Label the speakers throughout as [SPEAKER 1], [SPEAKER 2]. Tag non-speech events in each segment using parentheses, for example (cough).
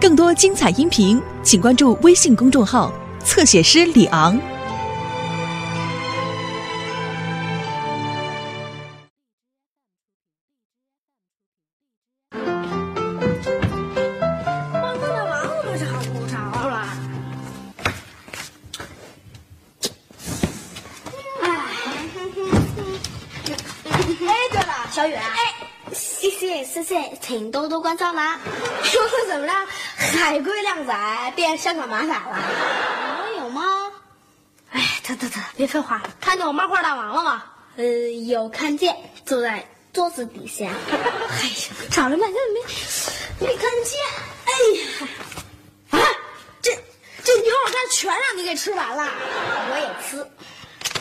[SPEAKER 1] 更多精彩音频，请关注微信公众号“侧写师李昂”。
[SPEAKER 2] 光看到王我们找不着了。哎，对了，小雨，哎，
[SPEAKER 3] 谢谢谢谢，请多多关照啦。
[SPEAKER 2] 说怎么着，海龟靓仔变香港马仔了？
[SPEAKER 3] 我有吗？
[SPEAKER 2] 哎，得得得，别废话了，看见我漫画大王了吗？
[SPEAKER 3] 呃，有看见，坐在桌子底下。
[SPEAKER 2] 哎呀，找了半天没没看见。哎呀，啊，这这牛肉干全让你给吃完了。
[SPEAKER 3] 我也吃。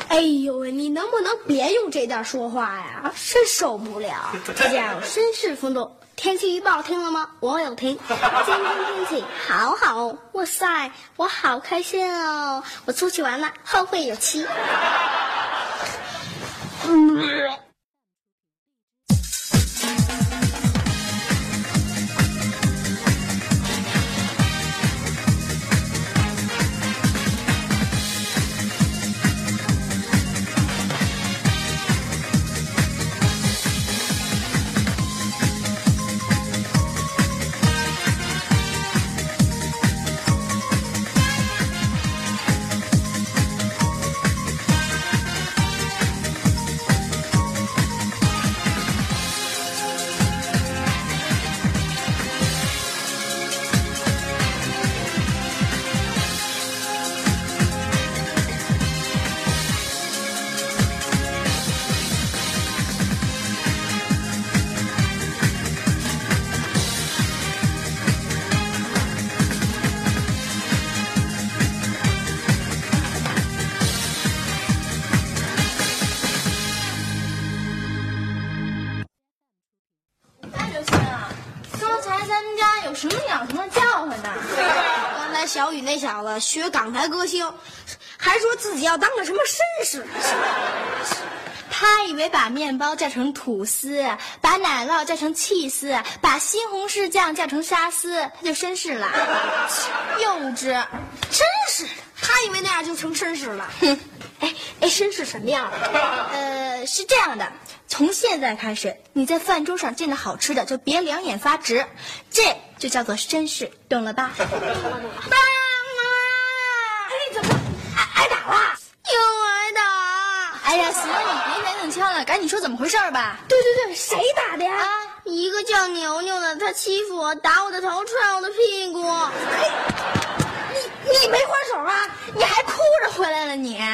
[SPEAKER 2] 哎呦喂，你能不能别用这调说话呀？真受不了。
[SPEAKER 3] 这叫绅士风度。天气预报听了吗？我有听。今天天气好好，哇塞，我好开心哦！我出去玩了，后会有期。(laughs)
[SPEAKER 2] 学港台歌星，还说自己要当个什么绅士。
[SPEAKER 4] 他以为把面包叫成吐司，把奶酪叫成气丝，把西红柿酱叫成沙司，他就绅士了。幼稚！
[SPEAKER 2] 绅士，他以为那样就成绅士了。哼，哎哎，绅士什么样？(laughs)
[SPEAKER 4] 呃，是这样的，从现在开始，你在饭桌上见到好吃的就别两眼发直，这就叫做绅士，懂了吧？(laughs)
[SPEAKER 2] 当啊！哎，怎么挨挨打了？又挨打！
[SPEAKER 4] 哎呀，行了，你别年龄枪了，赶紧说怎么回事吧。
[SPEAKER 2] 对对对，谁打的呀？
[SPEAKER 3] 啊，一个叫牛牛的，他欺负我，打我的头，踹我的屁股。
[SPEAKER 2] 嘿，你你没还手啊？
[SPEAKER 4] 你还哭着回来了你？
[SPEAKER 3] 对，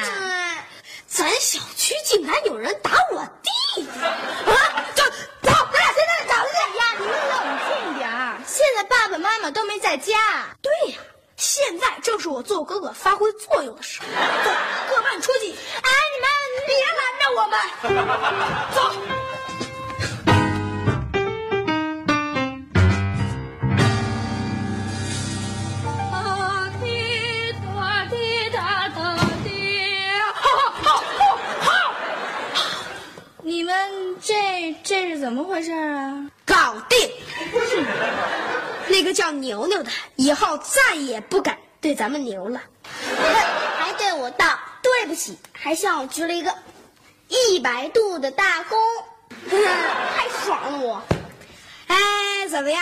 [SPEAKER 2] 咱小区竟然有人打我弟弟啊！走走，咱俩现在找他去
[SPEAKER 4] 呀！你冷静点儿，现在爸爸妈妈都没在家。
[SPEAKER 2] 对呀，现在正是我做哥哥发挥作用的时候。走，各办出去。哎，你们别拦着我们，走。
[SPEAKER 4] 你们这这是怎么回事啊？
[SPEAKER 2] 搞定。那个叫牛牛的，以后再也不敢对咱们牛了。
[SPEAKER 3] 还对我道对不起，还向我鞠了一个一百度的大躬，(laughs) 太爽了我。
[SPEAKER 2] 哎，怎么样？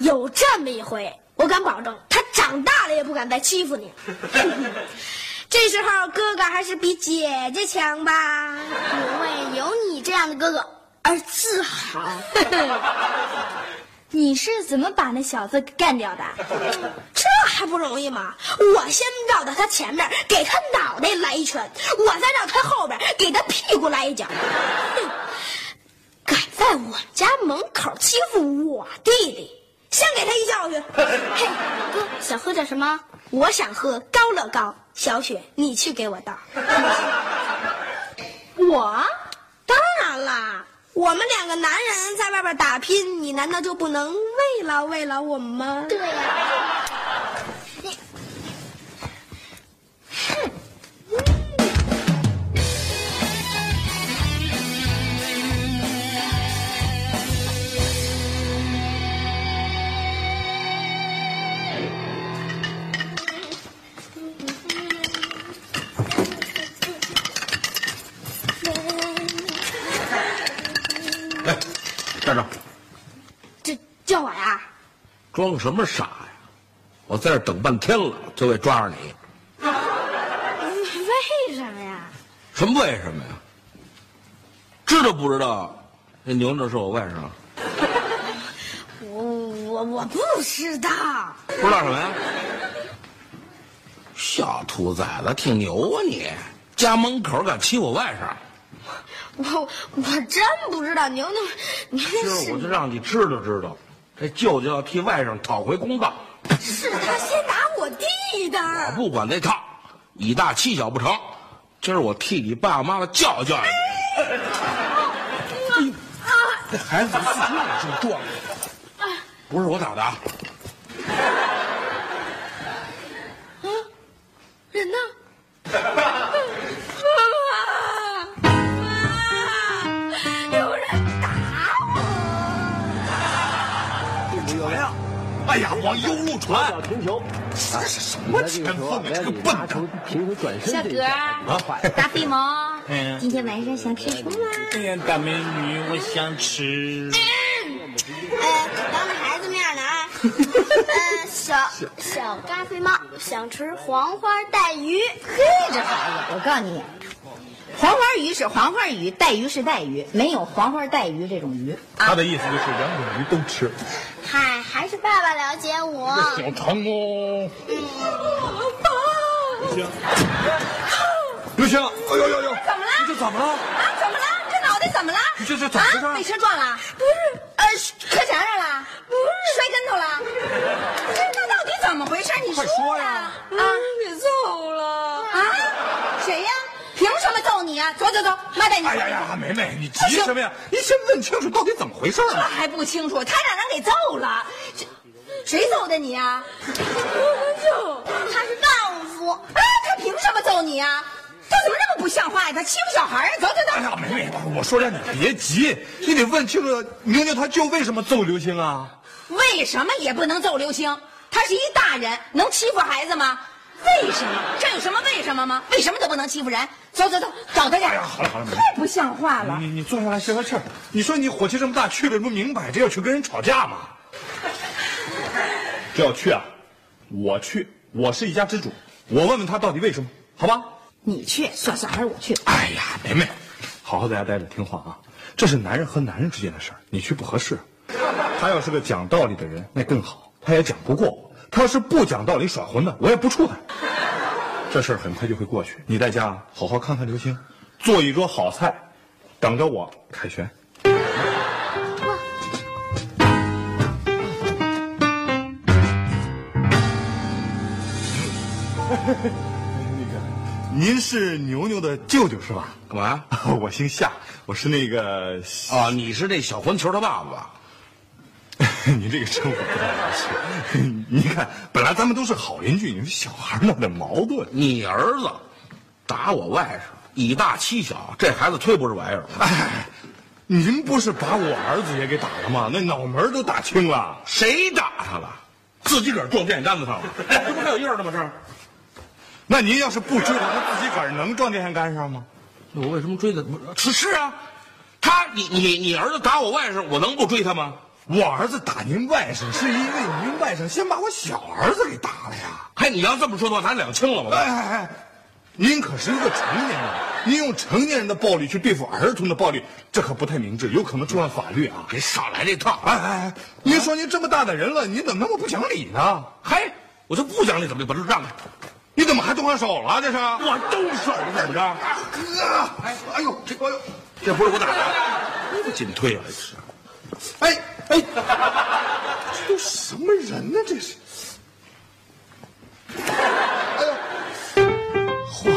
[SPEAKER 2] 有这么一回，我敢保证，他长大了也不敢再欺负你。(laughs) 这时候，哥哥还是比姐姐强吧？
[SPEAKER 3] 因为有你这样的哥哥而自豪。(laughs)
[SPEAKER 4] 你是怎么把那小子给干掉的？(laughs)
[SPEAKER 2] 这还不容易吗？我先绕到他前面，给他脑袋来一拳；我再绕他后边，给他屁股来一脚。哼！(laughs) 敢在我家门口欺负我弟弟，先给他一教训。(laughs)
[SPEAKER 3] 嘿，哥，想喝点什么？
[SPEAKER 2] 我想喝高乐高。小雪，你去给我倒。
[SPEAKER 4] 我？
[SPEAKER 2] 当然啦，我们两个男人在外边打拼，你难道就不能慰劳慰劳我们吗？
[SPEAKER 3] 对呀、
[SPEAKER 5] 装什么傻呀？我在这儿等半天了，就为抓着你。(laughs)
[SPEAKER 2] 为什么呀？
[SPEAKER 5] 什么为什么呀？知道不知道？那牛牛是我外甥，(laughs)
[SPEAKER 2] 我我我不知道。
[SPEAKER 5] 不知道什么呀？小兔崽子，挺牛啊你！家门口敢欺负我外甥，
[SPEAKER 2] 我我真不知道，牛牛，牛
[SPEAKER 5] 今
[SPEAKER 2] 牛是
[SPEAKER 5] 儿我就让你知道知道，这舅舅要替外甥讨回公道。
[SPEAKER 2] 是他先打我弟的。
[SPEAKER 5] 我不管那套，以大欺小不成。今儿我替你爸爸妈妈教育教育你。
[SPEAKER 6] 这孩子怎么自己也这么壮？
[SPEAKER 5] 不是我打的啊，
[SPEAKER 2] 人呢？(laughs)
[SPEAKER 6] 哎呀，往右路传！
[SPEAKER 7] 停球，
[SPEAKER 6] 这是什么前锋啊？这个笨蛋！
[SPEAKER 3] 小哥大飞毛，
[SPEAKER 6] 嗯
[SPEAKER 3] 今天晚上想吃什么？
[SPEAKER 6] 哎呀，大美女，我想吃。
[SPEAKER 3] 呃，当着孩子面呢啊。呃，小小大飞猫想吃黄花带鱼。
[SPEAKER 8] 嘿，这孩子，我告诉你，黄花鱼是黄花鱼，带鱼是带鱼，没有黄花带鱼这种鱼。
[SPEAKER 6] 他的意思就是两种鱼都吃。
[SPEAKER 3] 嗨，还是爸爸了解我。
[SPEAKER 6] 小唐哦，嗯，刘星，哎呦呦呦，
[SPEAKER 8] 怎么了？
[SPEAKER 6] 你这怎么了？
[SPEAKER 8] 啊，怎么了？这脑袋怎么了？
[SPEAKER 6] 你这这怎么回事
[SPEAKER 8] 啊？被车撞了？不是，呃，磕墙上了？不是，摔跟头了？这那到底怎么回事？你
[SPEAKER 6] 快说呀！
[SPEAKER 8] 啊，给揍了啊？谁呀？凭什么揍你啊？走走走，妈带你。
[SPEAKER 6] 哎呀呀，梅梅，你急什么呀？你先问清楚到底怎么回事
[SPEAKER 8] 这
[SPEAKER 6] 啊！
[SPEAKER 8] 还不清楚？他让人给揍了，这谁揍的你啊？我揍，
[SPEAKER 3] 他是丈夫。
[SPEAKER 8] 啊，他凭什么揍你啊？他怎么那么不像话呀？他欺负小孩啊！走走走，
[SPEAKER 6] 哎呀，梅梅，我说让你别急，你得问清楚牛牛他舅为什么揍刘星啊？
[SPEAKER 8] 为什么也不能揍刘星？他是一大人，能欺负孩子吗？为什么？这有什么为什么吗？为什么都不能欺负人？走走走，找他去。
[SPEAKER 6] 哎呀，好了好了。
[SPEAKER 8] 太不像话了。
[SPEAKER 6] 你你坐下来歇会气儿。你说你火气这么大，去了不明摆着要去跟人吵架吗？(laughs) 这要去啊，我去，我是一家之主，我问问他到底为什么，好吧？
[SPEAKER 8] 你去，算算还是我去？
[SPEAKER 6] 哎呀，梅梅，好好在家待着，听话啊，这是男人和男人之间的事儿，你去不合适。他要是个讲道理的人，那更好，他也讲不过我。他要是不讲道理耍混的，我也不怵他。这事儿很快就会过去，你在家好好看看刘星，做一桌好菜，等着我凯旋。那个，您是牛牛的舅舅是吧？
[SPEAKER 5] 干嘛呀？(laughs)
[SPEAKER 6] 我姓夏，我是那个，
[SPEAKER 5] 啊，你是那小混球他爸爸吧？(laughs)
[SPEAKER 6] 您这个称呼不太合适。你看，本来咱们都是好邻居，你们小孩闹点矛盾。
[SPEAKER 5] 你儿子打我外甥，以大欺小，这孩子忒不是玩意儿了。
[SPEAKER 6] 哎，您不是把我儿子也给打了吗？那脑门都打青了。
[SPEAKER 5] 谁打他了？自己个儿撞电线杆子上了，(laughs) 这不还有印儿呢吗？这儿，
[SPEAKER 6] 那您要是不追他，他自己个儿能撞电线杆上吗？
[SPEAKER 5] 那我为什么追他？是是啊，他你你你儿子打我外甥，我能不追他吗？
[SPEAKER 6] 我儿子打您外甥，是因为您外甥先把我小儿子给打了呀。
[SPEAKER 5] 嘿，你要这么说的话，咱两清了吧？
[SPEAKER 6] 哎哎哎，您可是一个成年人，您用成年人的暴力去对付儿童的暴力，这可不太明智，有可能触犯法律啊！
[SPEAKER 5] 别少来这套！
[SPEAKER 6] 哎哎哎，您说您这么大的人了，您怎么那么不讲理呢？
[SPEAKER 5] 嘿，我就不讲理，怎么就？把这让开！
[SPEAKER 6] 你怎么还动上手了？这是？
[SPEAKER 5] 我动手了怎么着？
[SPEAKER 6] 哥，哎哎呦，这哎呦，
[SPEAKER 5] 这不是我打的，不紧退啊！这是。
[SPEAKER 6] 哎哎，这都什么人呢？这是。哎呦，嚯！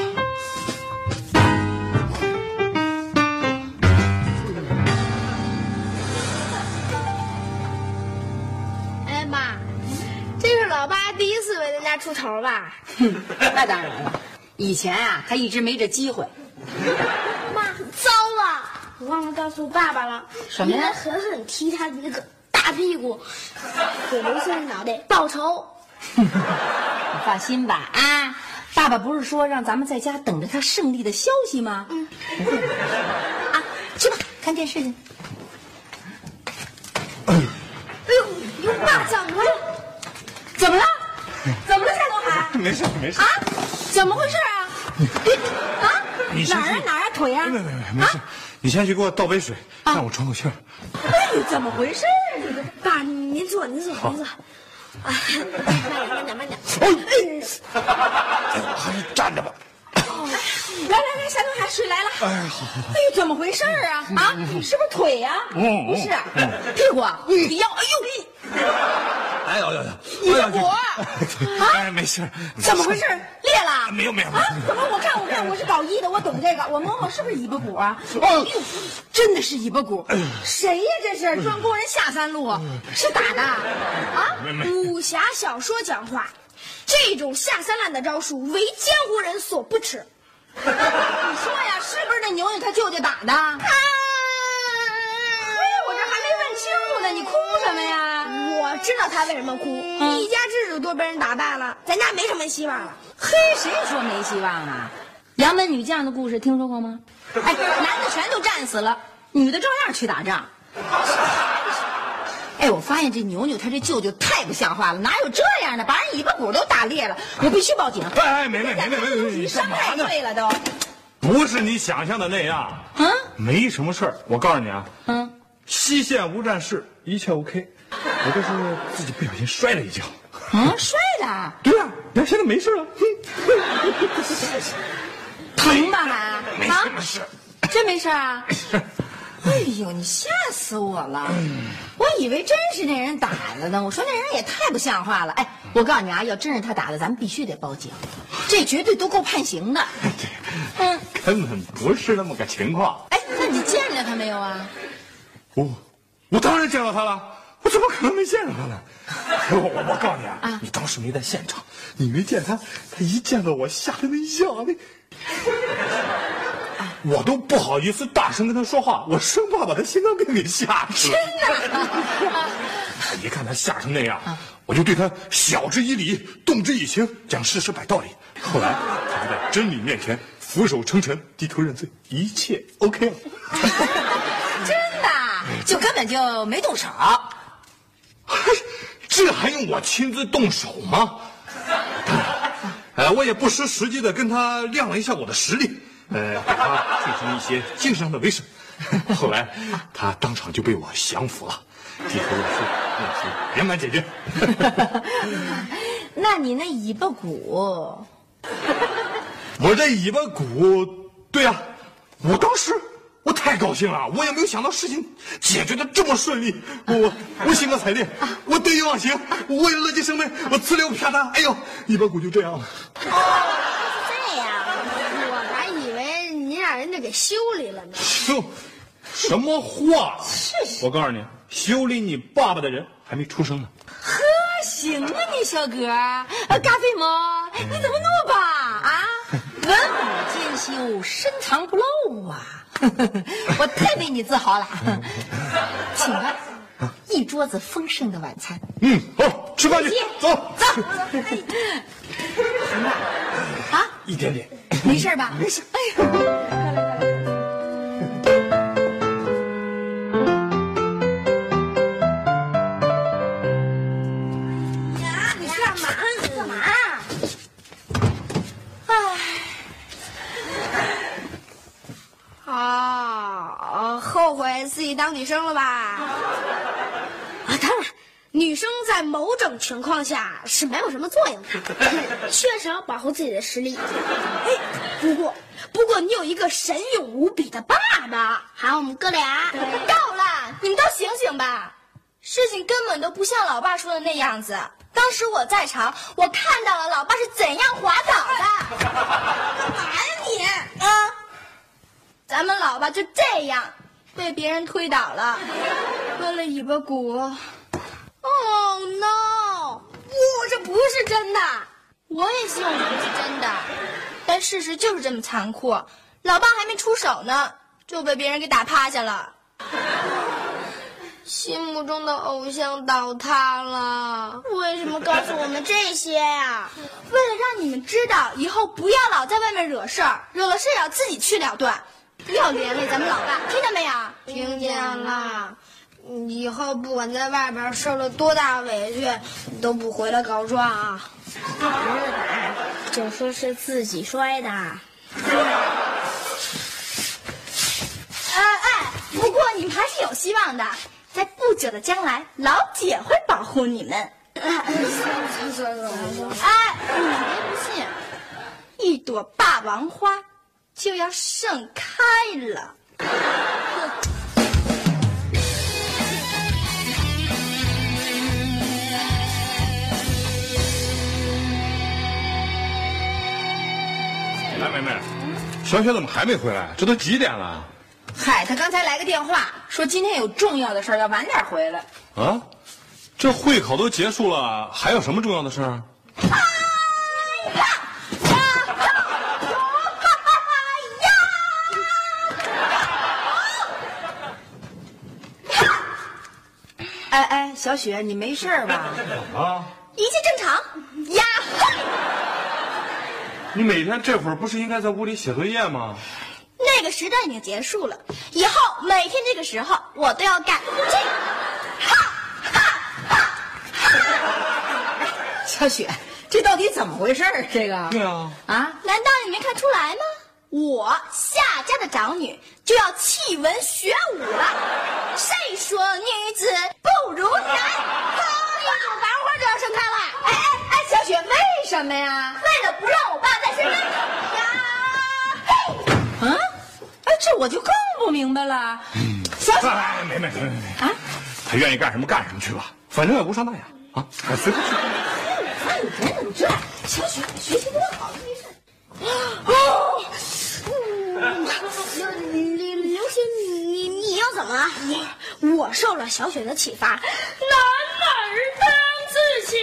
[SPEAKER 2] 哎妈，这是老爸第一次为咱家出头吧？
[SPEAKER 8] 哼那当然了，以前啊，他一直没这机会。
[SPEAKER 2] 忘了告诉爸爸了。
[SPEAKER 8] 什么呀
[SPEAKER 2] 应该狠狠踢他的那个大屁股，给刘星的脑袋报仇。(laughs)
[SPEAKER 8] 你放心吧，啊，爸爸不是说让咱们在家等着他胜利的消息吗？嗯，不会啊，去吧，看电视去。(coughs)
[SPEAKER 2] 哎呦，
[SPEAKER 8] 怎么了？(laughs) 怎么了，夏东海？
[SPEAKER 6] 没事没事
[SPEAKER 8] 啊，怎么回事啊？啊，
[SPEAKER 6] 你
[SPEAKER 8] 哪儿啊哪儿啊腿啊？
[SPEAKER 6] 没没没没事，你先去给我倒杯水，让我喘口气儿。
[SPEAKER 8] 哎，怎么回事啊？这个
[SPEAKER 2] 爸，您坐，您坐，您坐。哎，慢点，慢点，慢点。哎，
[SPEAKER 6] 还是站着吧。
[SPEAKER 8] 来来来，夏东海，水来了。哎呀，好。哎呦，怎么回事啊？啊，是不是腿呀？
[SPEAKER 6] 嗯
[SPEAKER 8] 不是，屁股、腰，哎呦，
[SPEAKER 6] 哎呦呦呦！
[SPEAKER 8] 你的骨啊？
[SPEAKER 6] 哎，没事。
[SPEAKER 8] 怎么回事？裂了？
[SPEAKER 6] 没有没有。
[SPEAKER 8] 啊？怎么？我看我看，我是搞医的，我懂这个。我摸摸，是不是尾巴骨啊？哎呦，真的是尾巴骨。谁呀？这是专供人下三路，是打的啊？
[SPEAKER 2] 武侠小说讲话，这种下三滥的招数，为江湖人所不齿。(laughs)
[SPEAKER 8] 你说呀，是不是那牛牛他舅舅打的？啊！哎，我这还没问清楚呢，你哭什么呀？
[SPEAKER 2] 我知道他为什么哭，一家之主都被人打败了，咱家没什么希望了。
[SPEAKER 8] 嘿，谁说没希望啊？杨门女将的故事听说过吗？(laughs) 哎，男的全都战死了，女的照样去打仗。哎，我发现这牛牛他这舅舅太不像话了，哪有这样的，把人尾巴骨都打裂了？我必须报警！
[SPEAKER 6] 哎哎，没没没没没没，你
[SPEAKER 8] 伤
[SPEAKER 6] 干嘛呢？
[SPEAKER 8] 太贵了都。
[SPEAKER 6] 不是你想象的那样
[SPEAKER 8] 啊？
[SPEAKER 6] 没什么事儿，我告诉你啊，
[SPEAKER 8] 嗯，
[SPEAKER 6] 西线无战事，一切 OK。我这是自己不小心摔了一跤。
[SPEAKER 8] 啊，摔了？(laughs)
[SPEAKER 6] 对呀、你看现在没事了。
[SPEAKER 8] 疼吧还？(laughs)
[SPEAKER 6] 没
[SPEAKER 8] 啊
[SPEAKER 6] 什么事。
[SPEAKER 8] 真没事啊？(laughs) 哎呦，你吓死我了！我以为真是那人打的呢。我说那人也太不像话了。哎，我告诉你啊，要真是他打的，咱们必须得报警，这绝对都够判刑的。嗯，
[SPEAKER 6] 根本不是那么个情况。
[SPEAKER 8] 哎，那你见着他没有啊？
[SPEAKER 6] 我我当然见到他了，我怎么可能没见着他呢？我我我告诉你啊，你当时没在现场，你没见他，他一见到我吓得那样的，我都不好意思大声跟他说话，我生怕把他心脏病给吓死了。真的？(laughs) 一看他吓成那样，我就对他晓之以理，动之以情，讲事实摆道理。后来他就在真理面前俯首称臣，低头认罪，一切 OK 了。(laughs)
[SPEAKER 8] 真的，就根本就没动手。
[SPEAKER 6] 这还用我亲自动手吗？当然，呃，我也不失时机的跟他亮了一下我的实力，呃，给他进行一些精神上的威慑。后来，他当场就被我降服了，低头认输，问题圆满解决。(laughs)
[SPEAKER 8] 那你那尾巴骨，(laughs)
[SPEAKER 6] 我这尾巴骨，对呀、我当时我太高兴了，我也没有想到事情解决的这么顺利。我我我兴高采烈，我得意忘形，我为了乐极生悲，我呲溜啪嗒，哎呦，尾巴骨就这样了。(laughs)
[SPEAKER 2] 这样，我还以为您让人家给修理了呢。
[SPEAKER 6] 修什么话？(laughs) 我告诉你，修理你爸爸的人还没出生呢。
[SPEAKER 8] 呵，行啊，你小哥，啊，嘎飞猫，你怎么那么棒啊？文武兼修，深藏不露啊！(laughs) 我太为你自豪了，(laughs) 请吧，一桌子丰盛的晚餐。
[SPEAKER 6] 嗯，好，吃饭去，走
[SPEAKER 8] 走，啊，
[SPEAKER 6] 一点点。
[SPEAKER 8] 没事吧？没事。哎呀，
[SPEAKER 2] 你干嘛？干嘛？唉，啊，后悔自己当女生了吧？女生在某种情况下是没有什么作用的，(laughs) 缺少保护自己的实力。哎，不过，不过你有一个神勇无比的爸爸，还有我们哥俩。
[SPEAKER 4] 够了，你们都醒醒吧！事情根本都不像老爸说的那样子。当时我在场，我看到了老爸是怎样滑倒的。
[SPEAKER 2] 干嘛呀你？
[SPEAKER 4] 啊，咱们老爸就这样被别人推倒了，割了尾巴骨。
[SPEAKER 2] Oh no！不这不是真的。
[SPEAKER 4] 我也希望这不是真的，但事实就是这么残酷。老爸还没出手呢，就被别人给打趴下了。
[SPEAKER 2] 心目中的偶像倒塌了，为什么告诉我们这些呀、
[SPEAKER 4] 为了让你们知道以后不要老在外面惹事儿，惹了事儿要自己去了断，不要连累咱们老爸，听见没有？
[SPEAKER 2] 听见了，以后不管在外边受了多大委屈，都不回来告状啊！
[SPEAKER 3] 就说是自己摔的。
[SPEAKER 4] 哎哎，不过你们还是有希望的，在不久的将来，老姐会保护你们。(laughs) 哎，你别不信，一朵霸王花就要盛开了。
[SPEAKER 6] 梅梅，小雪怎么还没回来？这都几点了？
[SPEAKER 8] 嗨，她刚才来个电话，说今天有重要的事儿，要晚点回来。
[SPEAKER 6] 啊，这会考都结束了，还有什么重要的事儿？
[SPEAKER 8] 哎哎，小雪，你没事儿吧？
[SPEAKER 6] 啊，
[SPEAKER 4] 一切正常呀！
[SPEAKER 6] 你每天这会儿不是应该在屋里写作业吗？
[SPEAKER 4] 那个时代已经结束了，以后每天这个时候我都要干这个。哈哈哈！(laughs)
[SPEAKER 8] 小雪，这到底怎么回事儿？这个
[SPEAKER 6] 对啊，
[SPEAKER 8] 啊，
[SPEAKER 4] 难道你没看出来吗？我夏家的长女就要弃文学武了。谁说女子不如男？一朵白花就要盛开了。
[SPEAKER 8] 哎哎哎，小雪，为什么呀？
[SPEAKER 4] 为了不让我爸再睡跟头呀！嘿，
[SPEAKER 8] 啊，哎，这我就更不明白了。小雪，
[SPEAKER 6] 哎，梅梅，梅梅，梅啊，他愿意干什么干什么去吧，反正也无伤大雅啊，哎随他去。
[SPEAKER 8] 你怎么这样？小雪学习多好，没事。
[SPEAKER 2] 哦，刘刘刘星，你你又怎么了？
[SPEAKER 4] 我我受了小雪的启发，
[SPEAKER 9] 男儿当自强。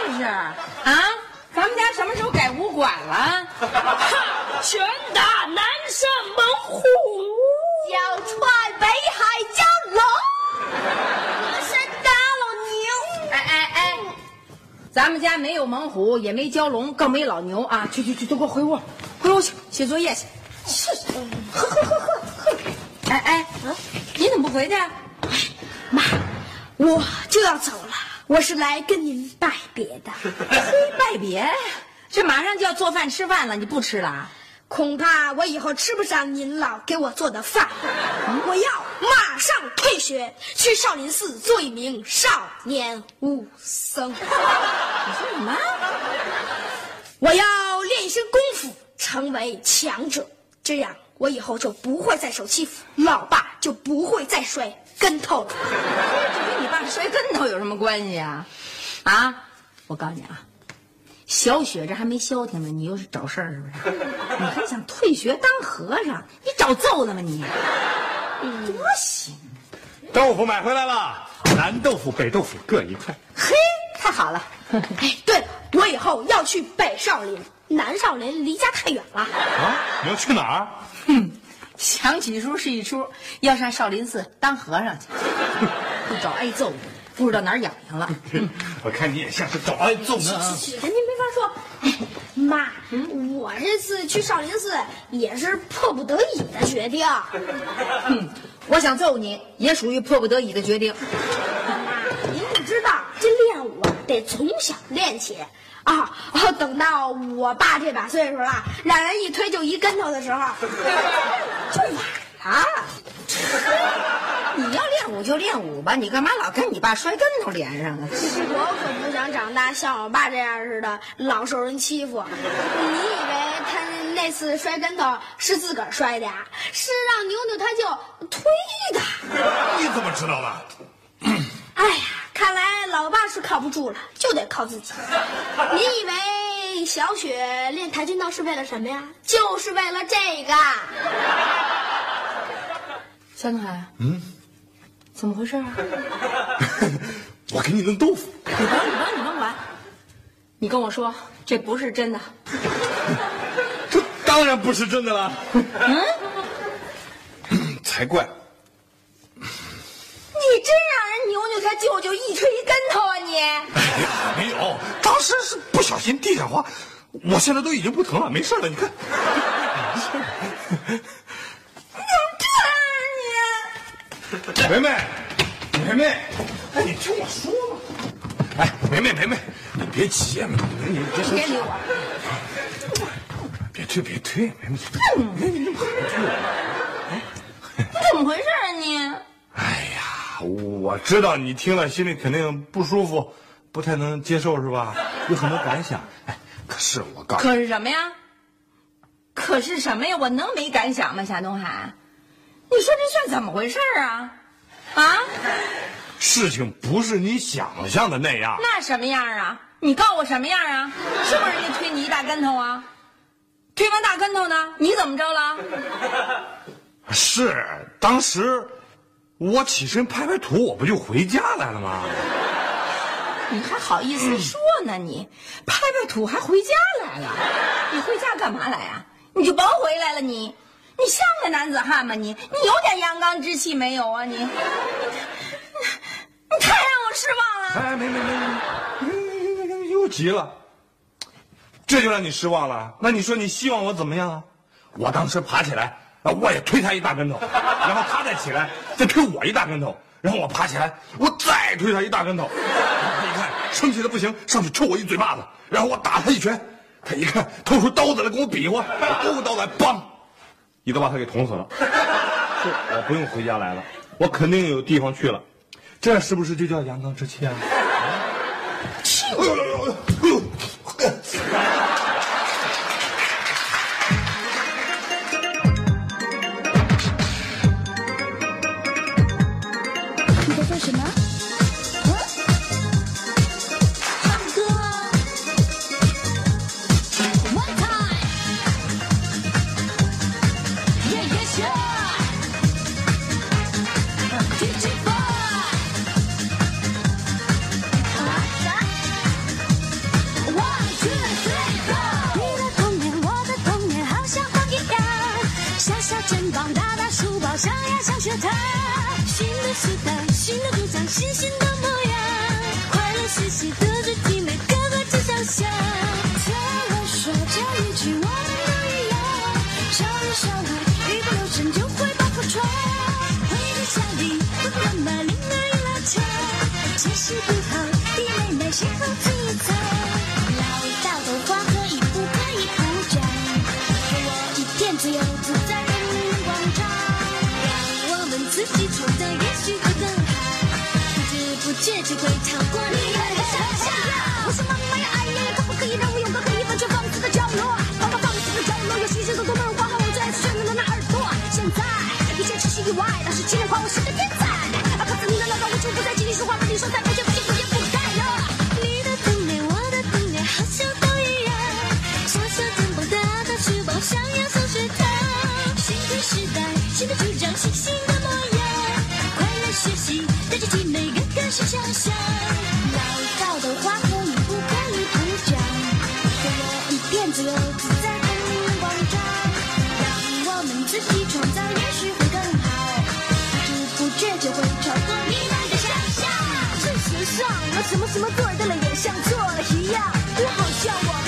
[SPEAKER 8] 这是啊？咱们家什么时候改武馆了？
[SPEAKER 9] 拳打南山猛虎，
[SPEAKER 8] 咱们家没有猛虎，也没蛟龙，更没老牛啊！去去去，都给我回屋，回屋去写作业去。是，呵呵呵呵呵。哎哎，你怎么不回去？
[SPEAKER 4] 妈，我就要走了，我是来跟您拜别的。
[SPEAKER 8] 拜别，这马上就要做饭吃饭了，你不吃了啊？
[SPEAKER 4] 恐怕我以后吃不上您老给我做的饭，我要马上退学，去少林寺做一名少年武僧。
[SPEAKER 8] 你说什么？
[SPEAKER 4] 我要练一身功夫，成为强者，这样我以后就不会再受欺负，老爸就不会再摔跟头了。
[SPEAKER 8] 这跟你爸摔跟头有什么关系啊？啊！我告诉你啊，小雪这还没消停呢，你又是找事儿是不是？你还想退学当和尚？你找揍呢吗你？多行！
[SPEAKER 6] 豆腐买回来了，南豆腐、北豆腐各一块。
[SPEAKER 8] 嘿，太好了！(laughs)
[SPEAKER 4] 哎，对了，我以后要去北少林，南少林离家太远了。
[SPEAKER 6] 啊，你要去哪儿？
[SPEAKER 8] 哼，想起出是一出，要上少林寺当和尚去，(laughs) 不找挨揍，不知道哪儿痒痒了。(laughs)
[SPEAKER 6] 我看你也像是找挨揍呢。
[SPEAKER 4] 人家没法说。哎妈，我这次去少林寺也是迫不得已的决定。
[SPEAKER 8] 哼，我想揍你，也属于迫不得已的决定。
[SPEAKER 4] 妈，您不知道，这练武啊得从小练起啊。哦，等到我爸这把岁数了，让人一推就一跟头的时候，就晚了。
[SPEAKER 8] 你要练武就练武吧，你干嘛老跟你爸摔跟头连上啊？
[SPEAKER 2] 我可不想长大像我爸这样似的，老受人欺负。你以为他那次摔跟头是自个儿摔的呀？是让牛牛他就推的。
[SPEAKER 6] 你怎么知道的？(clears throat)
[SPEAKER 2] 哎呀，看来老爸是靠不住了，就得靠自己。你以为小雪练跆拳道是为了什么呀？就是为了这个。
[SPEAKER 8] 小女孩，嗯，怎么回事啊？(laughs)
[SPEAKER 6] 我给你弄豆腐。
[SPEAKER 8] 你甭你甭你甭管，你跟我说这不是真的。
[SPEAKER 6] 这当然不是真的了。嗯，才怪。
[SPEAKER 8] 你真让人牛牛他舅舅一推一跟头啊你？
[SPEAKER 6] 哎呀，没有，当时是不小心地上滑，我现在都已经不疼了，没事了，你看。梅梅，梅梅，哎，你听我说嘛。哎，梅梅，梅梅，你别急啊，梅梅，你别
[SPEAKER 8] 别理我。
[SPEAKER 6] 别推，别推，梅梅，梅梅，你怎么还推我？
[SPEAKER 8] 你怎么回事啊你？
[SPEAKER 6] 哎呀，我知道你听了心里肯定不舒服，不太能接受是吧？有很多感想。哎，可是我告诉你，
[SPEAKER 8] 可是什么呀？可是什么呀？我能没感想吗？夏东海，你说这算怎么回事啊？啊？
[SPEAKER 6] 事情不是你想象的那样。
[SPEAKER 8] 那什么样啊？你告诉我什么样啊？是不是人家推你一大跟头啊？推完大跟头呢？你怎么着了？
[SPEAKER 6] 是，当时我起身拍拍土，我不就回家来了吗？
[SPEAKER 8] 你还好意思说呢？你拍拍土还回家来了？你回家干嘛来啊？你就甭回来了你！你像个男子汉吗你？你有点阳刚之气没有啊你？你 (laughs) 你太让我失望了！
[SPEAKER 6] 哎，没没没没没，又急了，这就让你失望了？那你说你希望我怎么样啊？我当时爬起来，我也推他一大跟头，然后他再起来，再推我一大跟头，然后我爬起来，我再推他一大跟头。他一看生气的不行，上去抽我一嘴巴子，然后我打他一拳，他一看掏出刀子来跟我比划，我勾过刀来，梆，你都把他给捅死了。是 (laughs) 我不用回家来了，我肯定有地方去了，这是不是就叫阳刚之气啊？
[SPEAKER 3] 包，上呀上学堂。新的时代，新的主张，新新的模样，快乐学习德智体美个个只想象。听我说这一句，我们都一样，少里少外，一不留神就会把破窗。回到家里，爸爸妈妈铃儿一拉长，解释不知不觉就会超过你的想象。我说妈妈呀，哎呀，可不可以让我有个可以完全放肆的角落？放放放肆的角落，有新鲜的动漫，画和我最爱最炫的那耳朵。现在一切只是意外，老师今天夸我是个天才。啊，可是你的那段无处不在，经历说话，跟你说再什么什么做的了，也像做了一样。我好像我